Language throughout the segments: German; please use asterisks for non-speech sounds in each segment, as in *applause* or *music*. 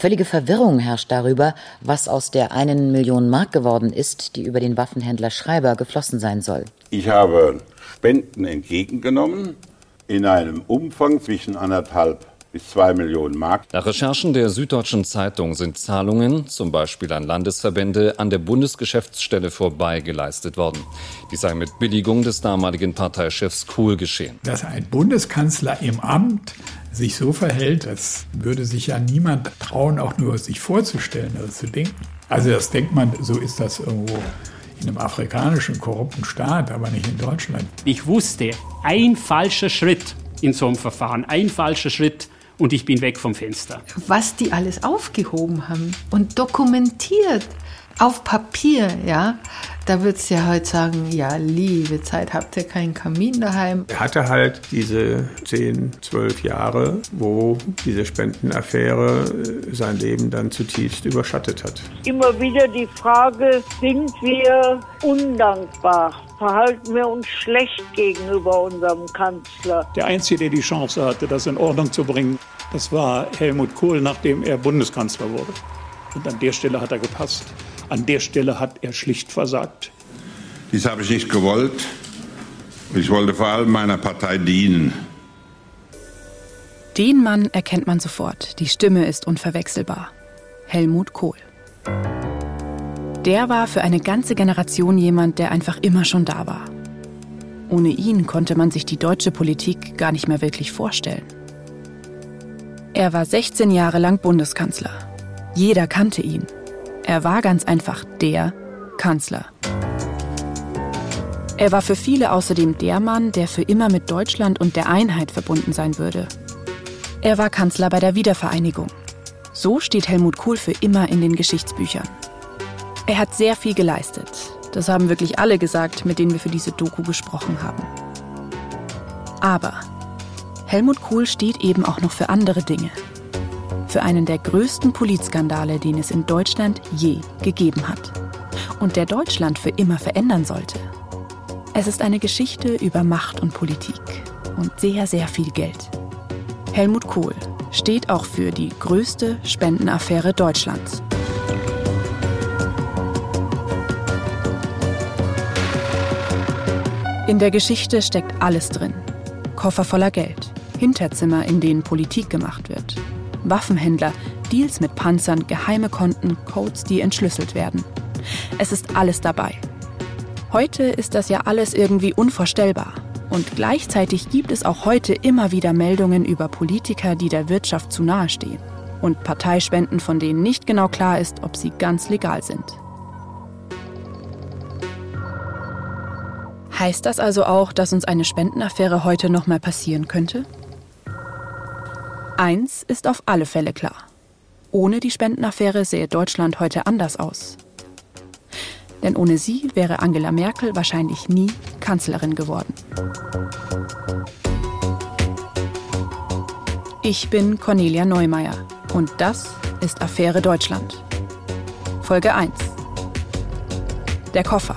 Völlige Verwirrung herrscht darüber, was aus der einen Million Mark geworden ist, die über den Waffenhändler Schreiber geflossen sein soll. Ich habe Spenden entgegengenommen in einem Umfang zwischen anderthalb bis zwei Millionen Mark. Nach Recherchen der Süddeutschen Zeitung sind Zahlungen, zum Beispiel an Landesverbände, an der Bundesgeschäftsstelle vorbei geleistet worden. Die sei mit Billigung des damaligen Parteichefs Kohl geschehen. Dass ein Bundeskanzler im Amt sich so verhält, das würde sich ja niemand trauen, auch nur sich vorzustellen oder zu denken. Also das denkt man, so ist das irgendwo in einem afrikanischen korrupten Staat, aber nicht in Deutschland. Ich wusste, ein falscher Schritt in so einem Verfahren, ein falscher Schritt und ich bin weg vom Fenster. Was die alles aufgehoben haben und dokumentiert auf Papier, ja, da würdest du ja heute sagen, ja, liebe Zeit, habt ihr keinen Kamin daheim? Er hatte halt diese 10, 12 Jahre, wo diese Spendenaffäre äh, sein Leben dann zutiefst überschattet hat. Immer wieder die Frage, sind wir undankbar? Verhalten wir uns schlecht gegenüber unserem Kanzler? Der Einzige, der die Chance hatte, das in Ordnung zu bringen, das war Helmut Kohl, nachdem er Bundeskanzler wurde. Und an der Stelle hat er gepasst. An der Stelle hat er schlicht versagt. Dies habe ich nicht gewollt. Ich wollte vor allem meiner Partei dienen. Den Mann erkennt man sofort. Die Stimme ist unverwechselbar. Helmut Kohl. Der war für eine ganze Generation jemand, der einfach immer schon da war. Ohne ihn konnte man sich die deutsche Politik gar nicht mehr wirklich vorstellen. Er war 16 Jahre lang Bundeskanzler. Jeder kannte ihn. Er war ganz einfach der Kanzler. Er war für viele außerdem der Mann, der für immer mit Deutschland und der Einheit verbunden sein würde. Er war Kanzler bei der Wiedervereinigung. So steht Helmut Kohl für immer in den Geschichtsbüchern. Er hat sehr viel geleistet. Das haben wirklich alle gesagt, mit denen wir für diese Doku gesprochen haben. Aber Helmut Kohl steht eben auch noch für andere Dinge für einen der größten Politskandale, den es in Deutschland je gegeben hat. Und der Deutschland für immer verändern sollte. Es ist eine Geschichte über Macht und Politik und sehr, sehr viel Geld. Helmut Kohl steht auch für die größte Spendenaffäre Deutschlands. In der Geschichte steckt alles drin. Koffer voller Geld, Hinterzimmer, in denen Politik gemacht wird, Waffenhändler, Deals mit Panzern, geheime Konten, Codes, die entschlüsselt werden. Es ist alles dabei. Heute ist das ja alles irgendwie unvorstellbar. Und gleichzeitig gibt es auch heute immer wieder Meldungen über Politiker, die der Wirtschaft zu nahe stehen. Und Parteispenden, von denen nicht genau klar ist, ob sie ganz legal sind. Heißt das also auch, dass uns eine Spendenaffäre heute nochmal passieren könnte? Eins ist auf alle Fälle klar. Ohne die Spendenaffäre sähe Deutschland heute anders aus. Denn ohne sie wäre Angela Merkel wahrscheinlich nie Kanzlerin geworden. Ich bin Cornelia Neumeier und das ist Affäre Deutschland. Folge 1. Der Koffer.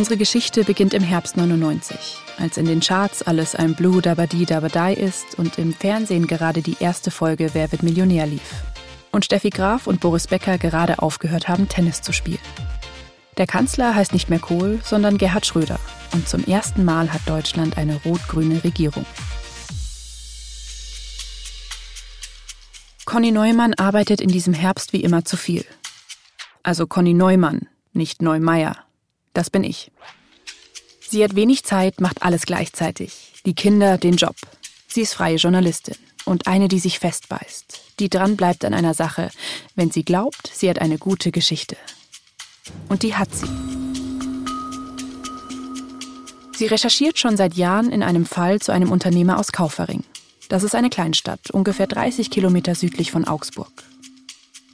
Unsere Geschichte beginnt im Herbst 99, als in den Charts alles ein Blue Dabadi Dabadai ist und im Fernsehen gerade die erste Folge Wer wird Millionär lief. Und Steffi Graf und Boris Becker gerade aufgehört haben, Tennis zu spielen. Der Kanzler heißt nicht mehr Kohl, sondern Gerhard Schröder. Und zum ersten Mal hat Deutschland eine rot-grüne Regierung. Conny Neumann arbeitet in diesem Herbst wie immer zu viel. Also Conny Neumann, nicht Neumeier, das bin ich. Sie hat wenig Zeit, macht alles gleichzeitig. Die Kinder, den Job. Sie ist freie Journalistin und eine, die sich festbeißt, die dran bleibt an einer Sache, wenn sie glaubt, sie hat eine gute Geschichte. Und die hat sie. Sie recherchiert schon seit Jahren in einem Fall zu einem Unternehmer aus Kaufering. Das ist eine Kleinstadt, ungefähr 30 Kilometer südlich von Augsburg.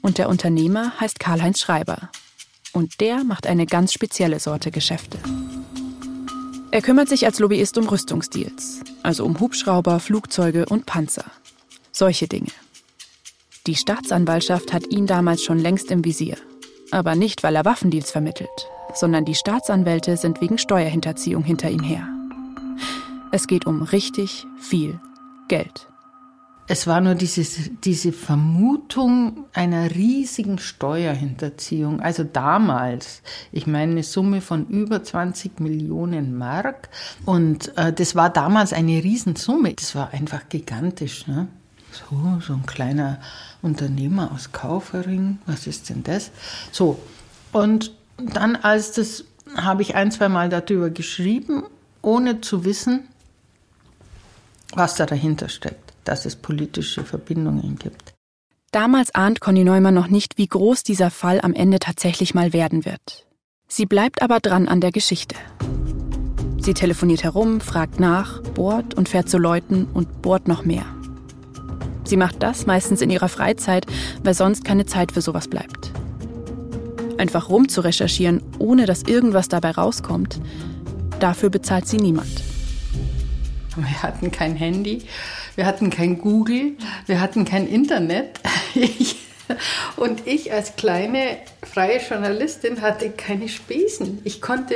Und der Unternehmer heißt Karl-Heinz Schreiber. Und der macht eine ganz spezielle Sorte Geschäfte. Er kümmert sich als Lobbyist um Rüstungsdeals, also um Hubschrauber, Flugzeuge und Panzer. Solche Dinge. Die Staatsanwaltschaft hat ihn damals schon längst im Visier. Aber nicht, weil er Waffendeals vermittelt, sondern die Staatsanwälte sind wegen Steuerhinterziehung hinter ihm her. Es geht um richtig viel Geld. Es war nur dieses, diese Vermutung einer riesigen Steuerhinterziehung. Also damals, ich meine, eine Summe von über 20 Millionen Mark. Und äh, das war damals eine Riesensumme. Das war einfach gigantisch. Ne? So, so ein kleiner Unternehmer aus Kaufering. Was ist denn das? So. Und dann, als das, habe ich ein, zwei Mal darüber geschrieben, ohne zu wissen, was da dahinter steckt dass es politische Verbindungen gibt. Damals ahnt Conny Neumann noch nicht, wie groß dieser Fall am Ende tatsächlich mal werden wird. Sie bleibt aber dran an der Geschichte. Sie telefoniert herum, fragt nach, bohrt und fährt zu Leuten und bohrt noch mehr. Sie macht das meistens in ihrer Freizeit, weil sonst keine Zeit für sowas bleibt. Einfach rum zu recherchieren, ohne dass irgendwas dabei rauskommt, dafür bezahlt sie niemand. Wir hatten kein Handy, wir hatten kein Google, wir hatten kein Internet. Ich, und ich als kleine freie Journalistin hatte keine Spesen. Ich konnte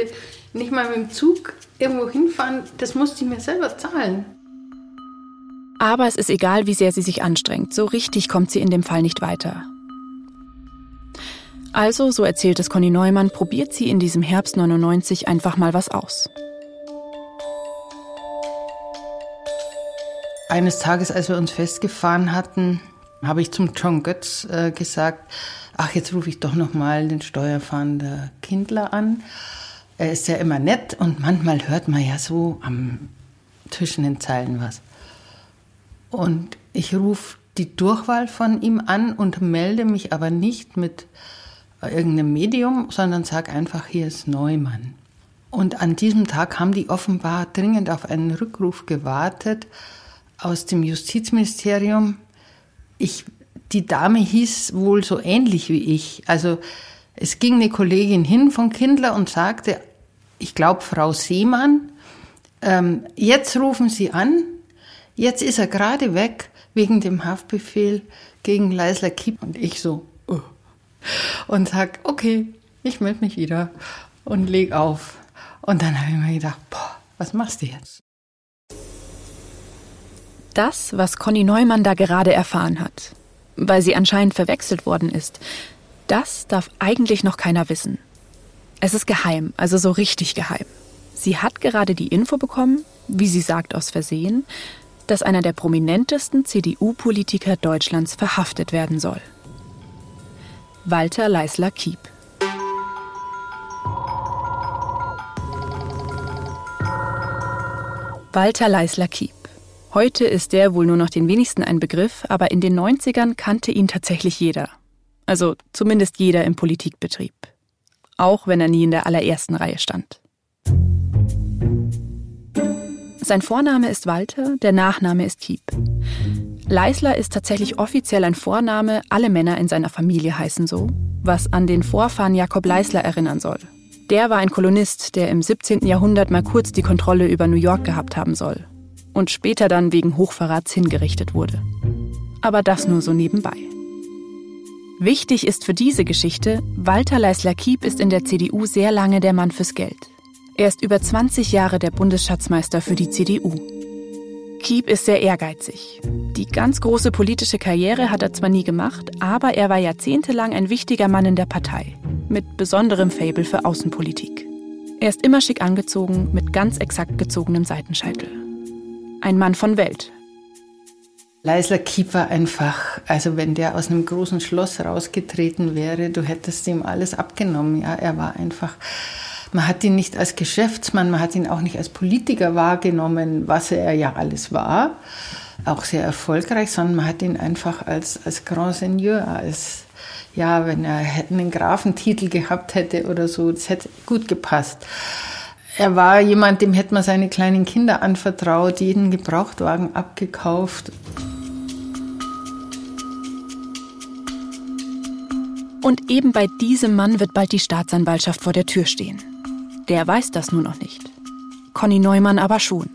nicht mal mit dem Zug irgendwo hinfahren, das musste ich mir selber zahlen. Aber es ist egal, wie sehr sie sich anstrengt, so richtig kommt sie in dem Fall nicht weiter. Also, so erzählt es Conny Neumann, probiert sie in diesem Herbst 99 einfach mal was aus. Eines Tages, als wir uns festgefahren hatten, habe ich zum John Götz äh, gesagt, ach, jetzt rufe ich doch noch mal den Steuerfahnder Kindler an. Er ist ja immer nett und manchmal hört man ja so am zwischen den Zeilen was. Und ich rufe die Durchwahl von ihm an und melde mich aber nicht mit irgendeinem Medium, sondern sage einfach, hier ist Neumann. Und an diesem Tag haben die offenbar dringend auf einen Rückruf gewartet aus dem Justizministerium. Ich, die Dame hieß wohl so ähnlich wie ich. Also es ging eine Kollegin hin von Kindler und sagte, ich glaube Frau Seemann, ähm, jetzt rufen Sie an, jetzt ist er gerade weg wegen dem Haftbefehl gegen Leisler Kiep. Und ich so, uh, und sag, okay, ich melde mich wieder und leg auf. Und dann habe ich mir gedacht, boah, was machst du jetzt? Das, was Conny Neumann da gerade erfahren hat, weil sie anscheinend verwechselt worden ist, das darf eigentlich noch keiner wissen. Es ist geheim, also so richtig geheim. Sie hat gerade die Info bekommen, wie sie sagt aus Versehen, dass einer der prominentesten CDU-Politiker Deutschlands verhaftet werden soll. Walter Leisler-Kiep. Walter Leisler-Kiep. Heute ist der wohl nur noch den wenigsten ein Begriff, aber in den 90ern kannte ihn tatsächlich jeder. Also zumindest jeder im Politikbetrieb. Auch wenn er nie in der allerersten Reihe stand. Sein Vorname ist Walter, der Nachname ist Kiep. Leisler ist tatsächlich offiziell ein Vorname, alle Männer in seiner Familie heißen so, was an den Vorfahren Jakob Leisler erinnern soll. Der war ein Kolonist, der im 17. Jahrhundert mal kurz die Kontrolle über New York gehabt haben soll und später dann wegen Hochverrats hingerichtet wurde. Aber das nur so nebenbei. Wichtig ist für diese Geschichte, Walter Leisler-Kiep ist in der CDU sehr lange der Mann fürs Geld. Er ist über 20 Jahre der Bundesschatzmeister für die CDU. Kiep ist sehr ehrgeizig. Die ganz große politische Karriere hat er zwar nie gemacht, aber er war jahrzehntelang ein wichtiger Mann in der Partei, mit besonderem Fable für Außenpolitik. Er ist immer schick angezogen, mit ganz exakt gezogenem Seitenscheitel ein Mann von Welt. Leisler Kiep war einfach, also wenn der aus einem großen Schloss rausgetreten wäre, du hättest ihm alles abgenommen. Ja, er war einfach, man hat ihn nicht als Geschäftsmann, man hat ihn auch nicht als Politiker wahrgenommen, was er ja alles war, auch sehr erfolgreich, sondern man hat ihn einfach als, als Grand Seigneur, als, ja, wenn er einen Grafentitel gehabt hätte oder so, das hätte gut gepasst. Er war jemand, dem hätte man seine kleinen Kinder anvertraut, jeden Gebrauchtwagen abgekauft. Und eben bei diesem Mann wird bald die Staatsanwaltschaft vor der Tür stehen. Der weiß das nur noch nicht. Conny Neumann aber schon.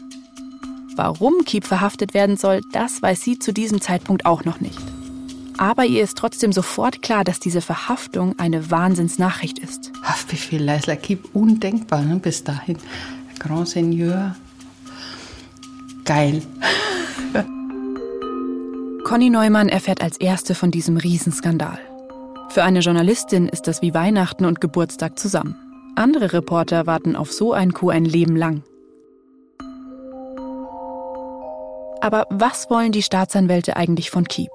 Warum Kiep verhaftet werden soll, das weiß sie zu diesem Zeitpunkt auch noch nicht. Aber ihr ist trotzdem sofort klar, dass diese Verhaftung eine Wahnsinnsnachricht ist. Haftbefehl Leisler Kiep, undenkbar ne? bis dahin. Grand Seigneur. Geil. *laughs* Conny Neumann erfährt als erste von diesem Riesenskandal. Für eine Journalistin ist das wie Weihnachten und Geburtstag zusammen. Andere Reporter warten auf so ein Coup ein Leben lang. Aber was wollen die Staatsanwälte eigentlich von Kiep?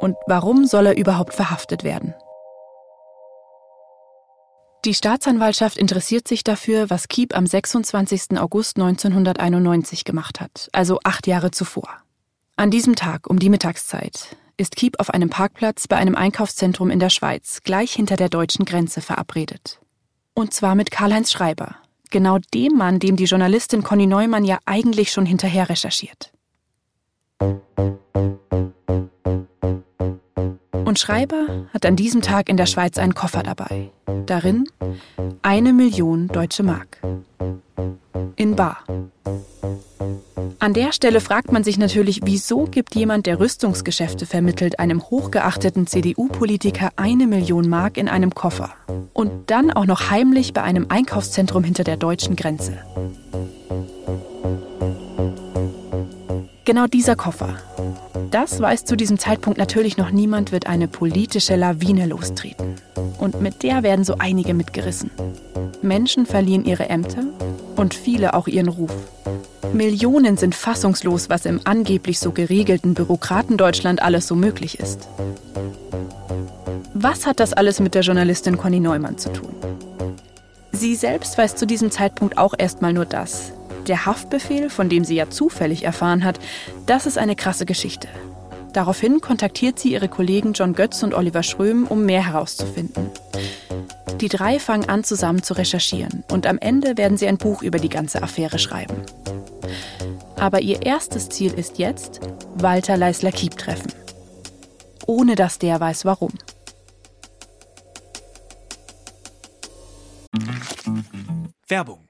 Und warum soll er überhaupt verhaftet werden? Die Staatsanwaltschaft interessiert sich dafür, was Kiep am 26. August 1991 gemacht hat, also acht Jahre zuvor. An diesem Tag um die Mittagszeit ist Kiep auf einem Parkplatz bei einem Einkaufszentrum in der Schweiz, gleich hinter der deutschen Grenze, verabredet. Und zwar mit Karl-Heinz Schreiber, genau dem Mann, dem die Journalistin Conny Neumann ja eigentlich schon hinterher recherchiert. Und Schreiber hat an diesem Tag in der Schweiz einen Koffer dabei. Darin eine Million deutsche Mark. In Bar. An der Stelle fragt man sich natürlich, wieso gibt jemand, der Rüstungsgeschäfte vermittelt, einem hochgeachteten CDU-Politiker eine Million Mark in einem Koffer? Und dann auch noch heimlich bei einem Einkaufszentrum hinter der deutschen Grenze. Genau dieser Koffer das weiß zu diesem Zeitpunkt natürlich noch niemand, wird eine politische Lawine lostreten. Und mit der werden so einige mitgerissen. Menschen verlieren ihre Ämter und viele auch ihren Ruf. Millionen sind fassungslos, was im angeblich so geregelten Bürokratendeutschland alles so möglich ist. Was hat das alles mit der Journalistin Conny Neumann zu tun? Sie selbst weiß zu diesem Zeitpunkt auch erstmal nur das. Der Haftbefehl, von dem sie ja zufällig erfahren hat, das ist eine krasse Geschichte. Daraufhin kontaktiert sie ihre Kollegen John Götz und Oliver Schröm, um mehr herauszufinden. Die drei fangen an, zusammen zu recherchieren und am Ende werden sie ein Buch über die ganze Affäre schreiben. Aber ihr erstes Ziel ist jetzt, Walter Leisler-Kiep treffen. Ohne dass der weiß, warum. Werbung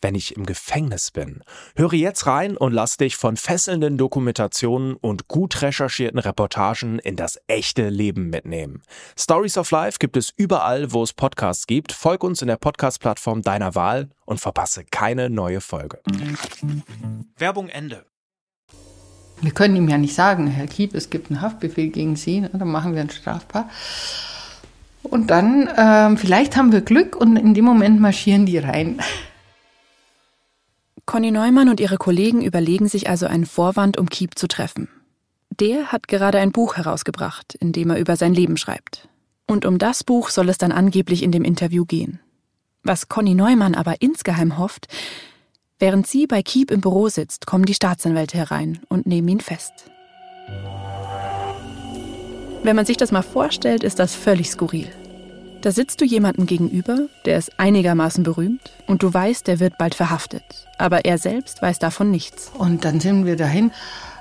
wenn ich im Gefängnis bin. Höre jetzt rein und lass dich von fesselnden Dokumentationen und gut recherchierten Reportagen in das echte Leben mitnehmen. Stories of Life gibt es überall, wo es Podcasts gibt. Folg uns in der Podcast-Plattform deiner Wahl und verpasse keine neue Folge. Werbung Ende. Wir können ihm ja nicht sagen, Herr Kiep, es gibt einen Haftbefehl gegen Sie, ne? dann machen wir ein Strafbar. Und dann, ähm, vielleicht haben wir Glück und in dem Moment marschieren die rein. Conny Neumann und ihre Kollegen überlegen sich also einen Vorwand, um Kiep zu treffen. Der hat gerade ein Buch herausgebracht, in dem er über sein Leben schreibt. Und um das Buch soll es dann angeblich in dem Interview gehen. Was Conny Neumann aber insgeheim hofft, während sie bei Kiep im Büro sitzt, kommen die Staatsanwälte herein und nehmen ihn fest. Wenn man sich das mal vorstellt, ist das völlig skurril. Da sitzt du jemandem gegenüber, der ist einigermaßen berühmt und du weißt, der wird bald verhaftet. Aber er selbst weiß davon nichts. Und dann sind wir dahin,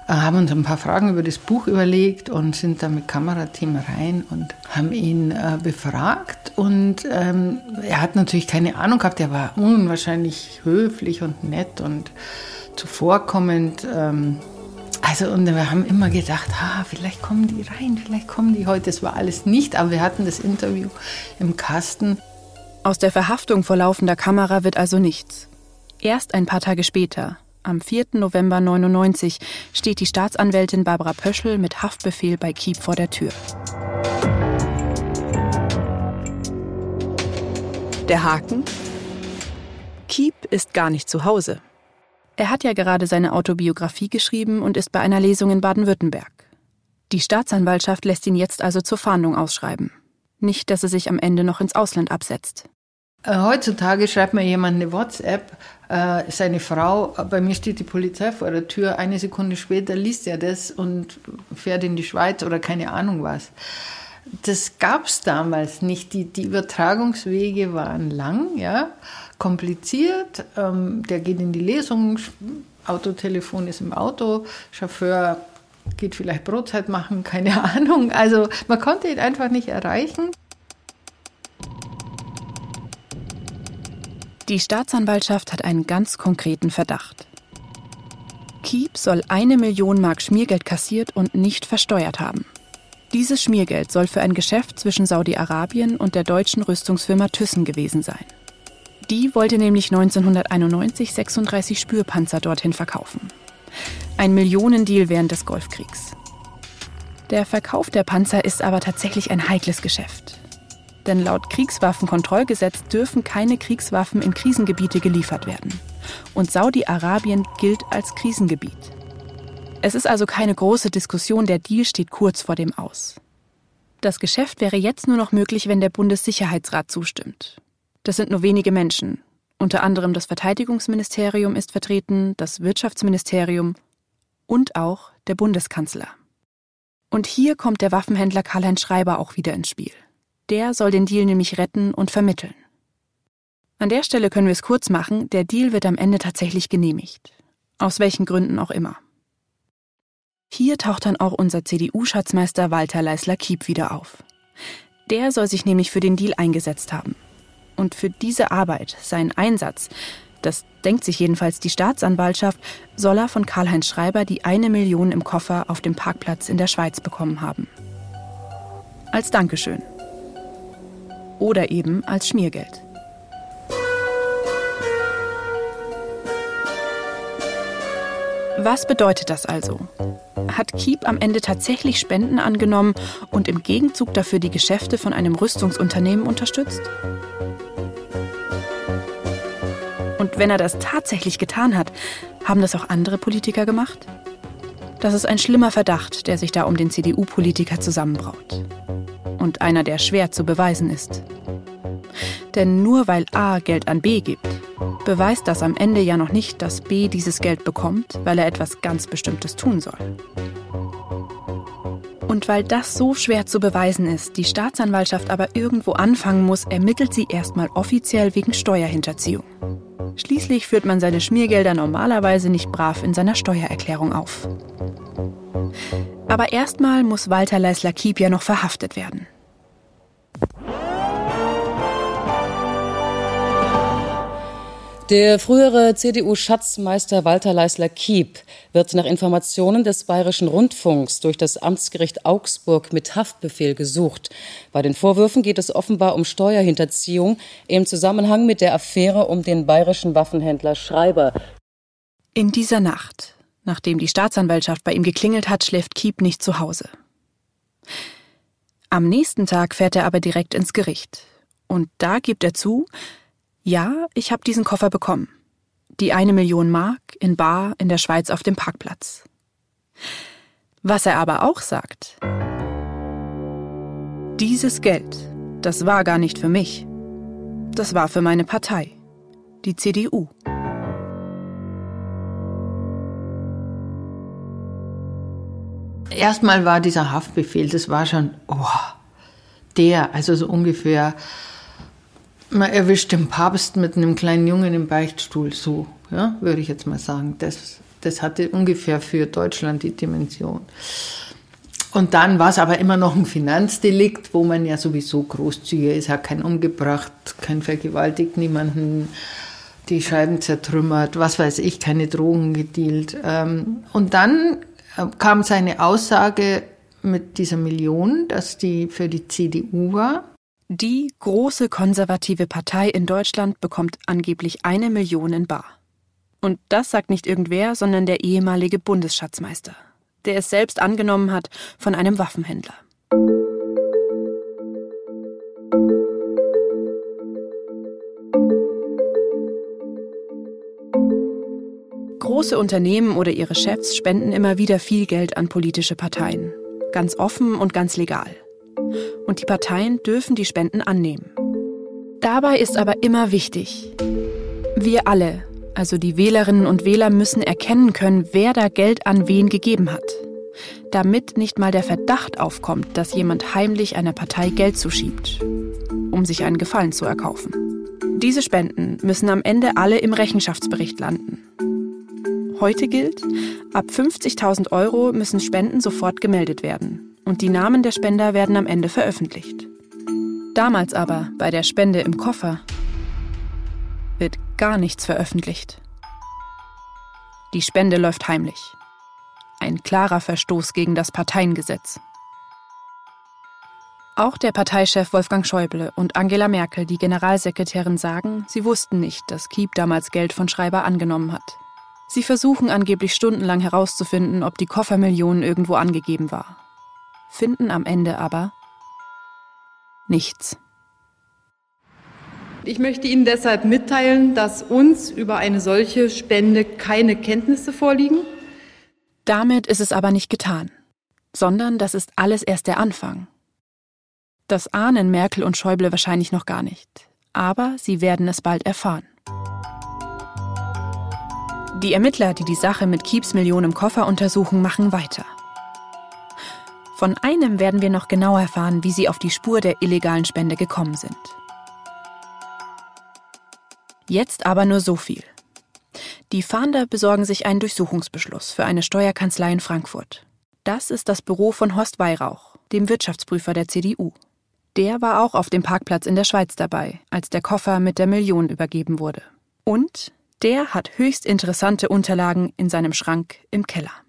äh, haben uns ein paar Fragen über das Buch überlegt und sind dann mit Kamerateam rein und haben ihn äh, befragt. Und ähm, er hat natürlich keine Ahnung gehabt, er war unwahrscheinlich höflich und nett und zuvorkommend. Ähm, also und wir haben immer gedacht, ah, vielleicht kommen die rein, vielleicht kommen die heute. Das war alles nicht, aber wir hatten das Interview im Kasten. Aus der Verhaftung vor laufender Kamera wird also nichts. Erst ein paar Tage später, am 4. November 99, steht die Staatsanwältin Barbara Pöschel mit Haftbefehl bei Kiep vor der Tür. Der Haken? Kiep ist gar nicht zu Hause. Er hat ja gerade seine Autobiografie geschrieben und ist bei einer Lesung in Baden-Württemberg. Die Staatsanwaltschaft lässt ihn jetzt also zur Fahndung ausschreiben. Nicht, dass er sich am Ende noch ins Ausland absetzt. Äh, heutzutage schreibt mir jemand eine WhatsApp, Äh, seine Frau, bei mir steht die Polizei vor der Tür, eine Sekunde später liest er das und fährt in die Schweiz oder keine Ahnung was. Das gab es damals nicht. Die, die Übertragungswege waren lang, ja, kompliziert. Ähm, der geht in die Lesung, Autotelefon ist im Auto, Chauffeur geht vielleicht Brotzeit machen, *laughs* keine Ahnung. Also man konnte ihn einfach nicht erreichen. Die Staatsanwaltschaft hat einen ganz konkreten Verdacht. Kiep soll eine Million Mark Schmiergeld kassiert und nicht versteuert haben. Dieses Schmiergeld soll für ein Geschäft zwischen Saudi-Arabien und der deutschen Rüstungsfirma Thyssen gewesen sein. Die wollte nämlich 1991 36 Spürpanzer dorthin verkaufen. Ein Millionendeal während des Golfkriegs. Der Verkauf der Panzer ist aber tatsächlich ein heikles Geschäft. Denn laut Kriegswaffenkontrollgesetz dürfen keine Kriegswaffen in Krisengebiete geliefert werden. Und Saudi-Arabien gilt als Krisengebiet. Es ist also keine große Diskussion, der Deal steht kurz vor dem Aus. Das Geschäft wäre jetzt nur noch möglich, wenn der Bundessicherheitsrat zustimmt. Das sind nur wenige Menschen. Unter anderem das Verteidigungsministerium ist vertreten, das Wirtschaftsministerium und auch der Bundeskanzler. Und hier kommt der Waffenhändler Karl-Heinz Schreiber auch wieder ins Spiel. Der soll den Deal nämlich retten und vermitteln. An der Stelle können wir es kurz machen, der Deal wird am Ende tatsächlich genehmigt. Aus welchen Gründen auch immer. Hier taucht dann auch unser CDU-Schatzmeister Walter Leisler-Kiep wieder auf. Der soll sich nämlich für den Deal eingesetzt haben. Und für diese Arbeit, seinen Einsatz, das denkt sich jedenfalls die Staatsanwaltschaft, soll er von Karl-Heinz Schreiber die eine Million im Koffer auf dem Parkplatz in der Schweiz bekommen haben. Als Dankeschön oder eben als Schmiergeld. Was bedeutet das also? Hat Keep am Ende tatsächlich Spenden angenommen und im Gegenzug dafür die Geschäfte von einem Rüstungsunternehmen unterstützt? Und wenn er das tatsächlich getan hat, haben das auch andere Politiker gemacht? Das ist ein schlimmer Verdacht, der sich da um den CDU-Politiker zusammenbraut und einer, der schwer zu beweisen ist. Denn nur weil A Geld an B gibt, beweist das am Ende ja noch nicht, dass B dieses Geld bekommt, weil er etwas ganz Bestimmtes tun soll. Und weil das so schwer zu beweisen ist, die Staatsanwaltschaft aber irgendwo anfangen muss, ermittelt sie erstmal offiziell wegen Steuerhinterziehung. Schließlich führt man seine Schmiergelder normalerweise nicht brav in seiner Steuererklärung auf. Aber erstmal muss Walter Leisler-Kiep ja noch verhaftet werden. Der frühere CDU-Schatzmeister Walter Leisler-Kiep wird nach Informationen des Bayerischen Rundfunks durch das Amtsgericht Augsburg mit Haftbefehl gesucht. Bei den Vorwürfen geht es offenbar um Steuerhinterziehung im Zusammenhang mit der Affäre um den bayerischen Waffenhändler Schreiber. In dieser Nacht, nachdem die Staatsanwaltschaft bei ihm geklingelt hat, schläft Kiep nicht zu Hause. Am nächsten Tag fährt er aber direkt ins Gericht. Und da gibt er zu, ja, ich habe diesen Koffer bekommen. Die eine Million Mark in Bar in der Schweiz auf dem Parkplatz. Was er aber auch sagt, dieses Geld, das war gar nicht für mich. Das war für meine Partei, die CDU. Erstmal war dieser Haftbefehl, das war schon, oh, der, also so ungefähr man erwischt den Papst mit einem kleinen Jungen im Beichtstuhl, so, ja, würde ich jetzt mal sagen. Das, das hatte ungefähr für Deutschland die Dimension. Und dann war es aber immer noch ein Finanzdelikt, wo man ja sowieso großzügiger ist, hat keinen umgebracht, kein vergewaltigt, niemanden die Scheiben zertrümmert, was weiß ich, keine Drogen gedealt. Ähm, und dann äh, kam seine Aussage mit dieser Million, dass die für die CDU war. Die große konservative Partei in Deutschland bekommt angeblich eine Million in Bar. Und das sagt nicht irgendwer, sondern der ehemalige Bundesschatzmeister, der es selbst angenommen hat von einem Waffenhändler. Große Unternehmen oder ihre Chefs spenden immer wieder viel Geld an politische Parteien. Ganz offen und ganz legal und die Parteien dürfen die Spenden annehmen. Dabei ist aber immer wichtig, wir alle, Also die Wählerinnen und Wähler müssen erkennen können, wer da Geld an wen gegeben hat. Damit nicht mal der Verdacht aufkommt, dass jemand heimlich einer Partei Geld zuschiebt, um sich einen Gefallen zu erkaufen. Diese Spenden müssen am Ende alle im Rechenschaftsbericht landen. Heute gilt, ab 50.000 Euro müssen Spenden sofort gemeldet werden und die Namen der Spender werden am Ende veröffentlicht. Damals aber, bei der Spende im Koffer, wird gar nichts veröffentlicht. Die Spende läuft heimlich. Ein klarer Verstoß gegen das Parteiengesetz. Auch der Parteichef Wolfgang Schäuble und Angela Merkel, die Generalsekretärin, sagen, sie wussten nicht, dass Kiep damals Geld von Schreiber angenommen hat. Sie versuchen angeblich stundenlang herauszufinden, ob die Koffermillion irgendwo angegeben war. Finden am Ende aber nichts. Ich möchte Ihnen deshalb mitteilen, dass uns über eine solche Spende keine Kenntnisse vorliegen. Damit ist es aber nicht getan, sondern das ist alles erst der Anfang. Das ahnen Merkel und Schäuble wahrscheinlich noch gar nicht, aber sie werden es bald erfahren. Die Ermittler, die die Sache mit Kieps Millionen im Koffer untersuchen, machen weiter. Von einem werden wir noch genau erfahren, wie sie auf die Spur der illegalen Spende gekommen sind. Jetzt aber nur so viel. Die Fahnder besorgen sich einen Durchsuchungsbeschluss für eine Steuerkanzlei in Frankfurt. Das ist das Büro von Horst Weihrauch, dem Wirtschaftsprüfer der CDU. Der war auch auf dem Parkplatz in der Schweiz dabei, als der Koffer mit der Million übergeben wurde. Und der hat höchst interessante Unterlagen in seinem Schrank im Keller.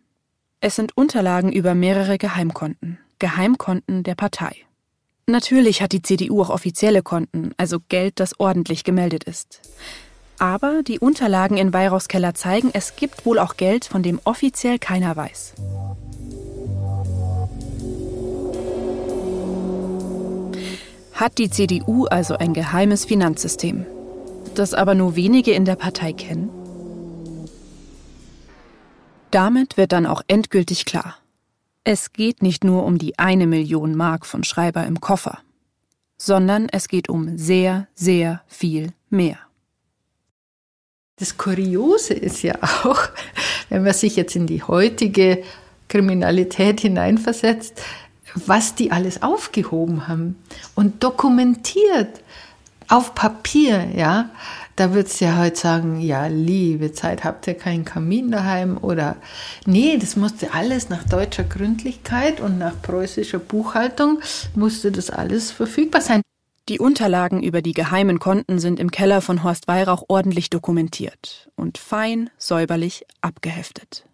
Es sind Unterlagen über mehrere Geheimkonten, Geheimkonten der Partei. Natürlich hat die CDU auch offizielle Konten, also Geld, das ordentlich gemeldet ist. Aber die Unterlagen in Weihrauchs Keller zeigen, es gibt wohl auch Geld, von dem offiziell keiner weiß. Hat die CDU also ein geheimes Finanzsystem, das aber nur wenige in der Partei kennen? Damit wird dann auch endgültig klar, es geht nicht nur um die eine Million Mark von Schreiber im Koffer, sondern es geht um sehr, sehr viel mehr. Das Kuriose ist ja auch, wenn man sich jetzt in die heutige Kriminalität hineinversetzt, was die alles aufgehoben haben und dokumentiert auf Papier, ja. Da würdest du ja heute sagen, ja, liebe Zeit, habt ihr keinen Kamin daheim? Oder nee, das musste alles nach deutscher Gründlichkeit und nach preußischer Buchhaltung, musste das alles verfügbar sein. Die Unterlagen über die geheimen Konten sind im Keller von Horst Weihrauch ordentlich dokumentiert und fein säuberlich abgeheftet.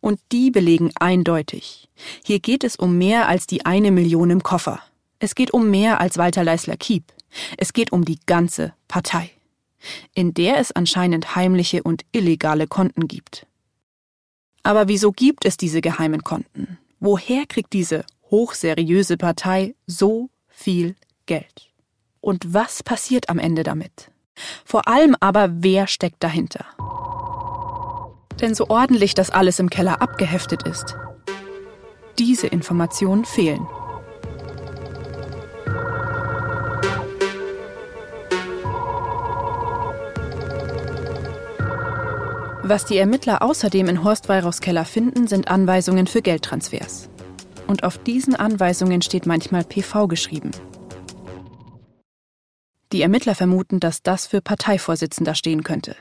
Und die belegen eindeutig, hier geht es um mehr als die eine Million im Koffer. Es geht um mehr als Walter Leisler-Kiep. Es geht um die ganze Partei in der es anscheinend heimliche und illegale Konten gibt. Aber wieso gibt es diese geheimen Konten? Woher kriegt diese hochseriöse Partei so viel Geld? Und was passiert am Ende damit? Vor allem aber, wer steckt dahinter? Denn so ordentlich das alles im Keller abgeheftet ist, diese Informationen fehlen. Was die Ermittler außerdem in Horst Weihrauchs Keller finden, sind Anweisungen für Geldtransfers. Und auf diesen Anweisungen steht manchmal PV geschrieben. Die Ermittler vermuten, dass das für Parteivorsitzender stehen könnte.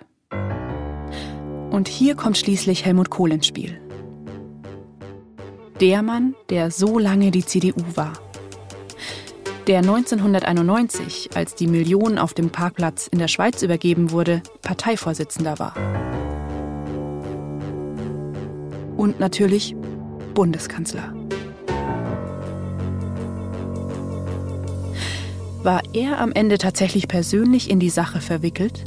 Und hier kommt schließlich Helmut Kohl ins Spiel. Der Mann, der so lange die CDU war. Der 1991, als die Million auf dem Parkplatz in der Schweiz übergeben wurde, Parteivorsitzender war und natürlich Bundeskanzler. War er am Ende tatsächlich persönlich in die Sache verwickelt?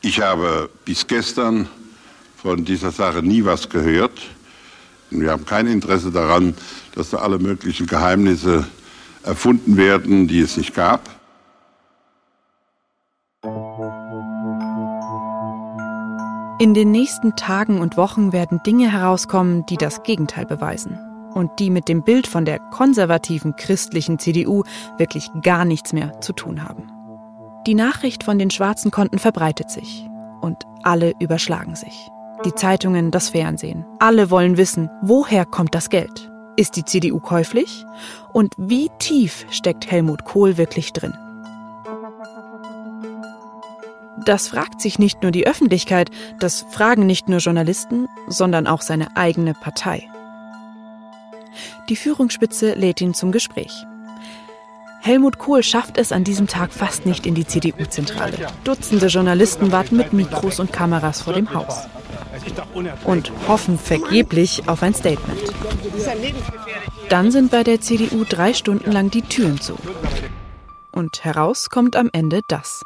Ich habe bis gestern von dieser Sache nie was gehört. Wir haben kein Interesse daran, dass da alle möglichen Geheimnisse erfunden werden, die es nicht gab. In den nächsten Tagen und Wochen werden Dinge herauskommen, die das Gegenteil beweisen. und die mit dem Bild von der konservativen christlichen CDU wirklich gar nichts mehr zu tun haben. Die Nachricht von den schwarzen Konten verbreitet sich und alle überschlagen sich. Die Zeitungen, das Fernsehen, alle wollen wissen, woher kommt das Geld? Ist die CDU käuflich? Und wie tief steckt Helmut Kohl wirklich drin? Das fragt sich nicht nur die Öffentlichkeit, das fragen nicht nur Journalisten, sondern auch seine eigene Partei. Die Führungsspitze lädt ihn zum Gespräch. Helmut Kohl schafft es an diesem Tag fast nicht in die CDU-Zentrale. Dutzende Journalisten warten mit Mikros und Kameras vor dem Haus und hoffen vergeblich auf ein Statement. Dann sind bei der CDU drei Stunden lang die Türen zu. Und heraus kommt am Ende das.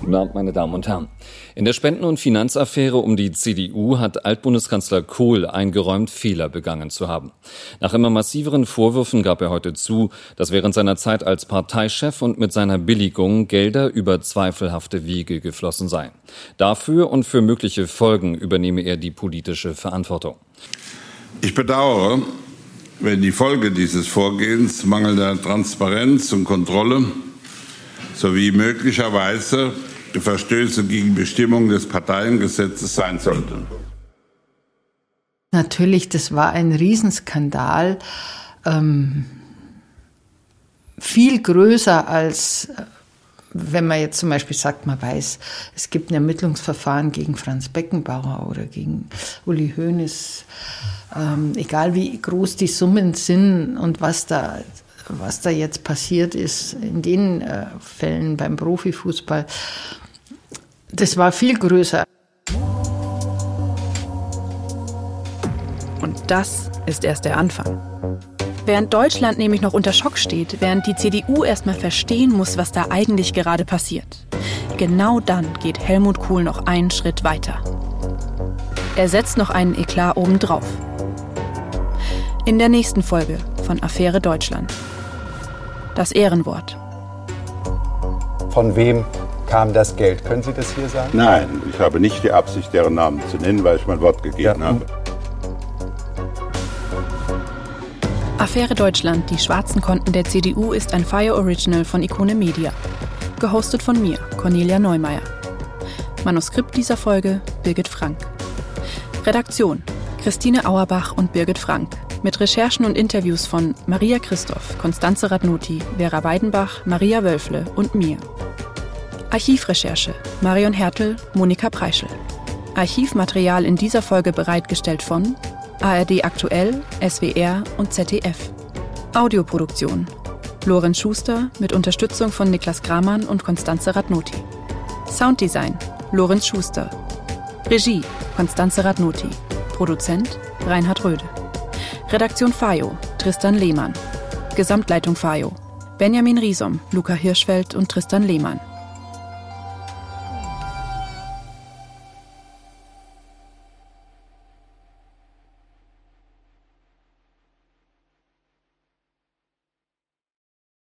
Guten Abend, meine Damen und Herren. In der Spenden- und Finanzaffäre um die CDU hat Altbundeskanzler Kohl eingeräumt, Fehler begangen zu haben. Nach immer massiveren Vorwürfen gab er heute zu, dass während seiner Zeit als Parteichef und mit seiner Billigung Gelder über zweifelhafte Wege geflossen seien. Dafür und für mögliche Folgen übernehme er die politische Verantwortung. Ich bedauere, wenn die Folge dieses Vorgehens mangelnder Transparenz und Kontrolle sowie möglicherweise Verstöße gegen Bestimmungen des Parteiengesetzes sein sollten. Natürlich, das war ein Riesenskandal, ähm, viel größer als wenn man jetzt zum Beispiel sagt, man weiß, es gibt ein Ermittlungsverfahren gegen Franz Beckenbauer oder gegen Uli Hoeneß, ähm, egal wie groß die Summen sind und was da was da jetzt passiert ist in den äh, Fällen beim Profifußball, das war viel größer. Und das ist erst der Anfang. Während Deutschland nämlich noch unter Schock steht, während die CDU erstmal verstehen muss, was da eigentlich gerade passiert. Genau dann geht Helmut Kohl noch einen Schritt weiter. Er setzt noch einen Eklat obendrauf. In der nächsten Folge von Affäre Deutschland das Ehrenwort. Von wem kam das Geld? Können Sie das hier sagen? Nein, ich habe nicht die Absicht, deren Namen zu nennen, weil ich mein Wort gegeben ja. habe. Affäre Deutschland, die schwarzen Konten der CDU ist ein Fire Original von Ikone Media. Gehostet von mir, Cornelia Neumeier. Manuskript dieser Folge Birgit Frank. Redaktion Christine Auerbach und Birgit Frank. Mit Recherchen und Interviews von Maria Christoph, Konstanze Radnoti, Vera Weidenbach, Maria Wölfle und mir. Archivrecherche Marion Hertel, Monika Preischel. Archivmaterial in dieser Folge bereitgestellt von ARD Aktuell, SWR und ZDF. Audioproduktion Lorenz Schuster mit Unterstützung von Niklas Gramann und Konstanze Radnoti. Sounddesign Lorenz Schuster. Regie Konstanze Radnoti. Produzent Reinhard Röde. Redaktion Fayo, Tristan Lehmann. Gesamtleitung Fayo, Benjamin Riesom, Luca Hirschfeld und Tristan Lehmann.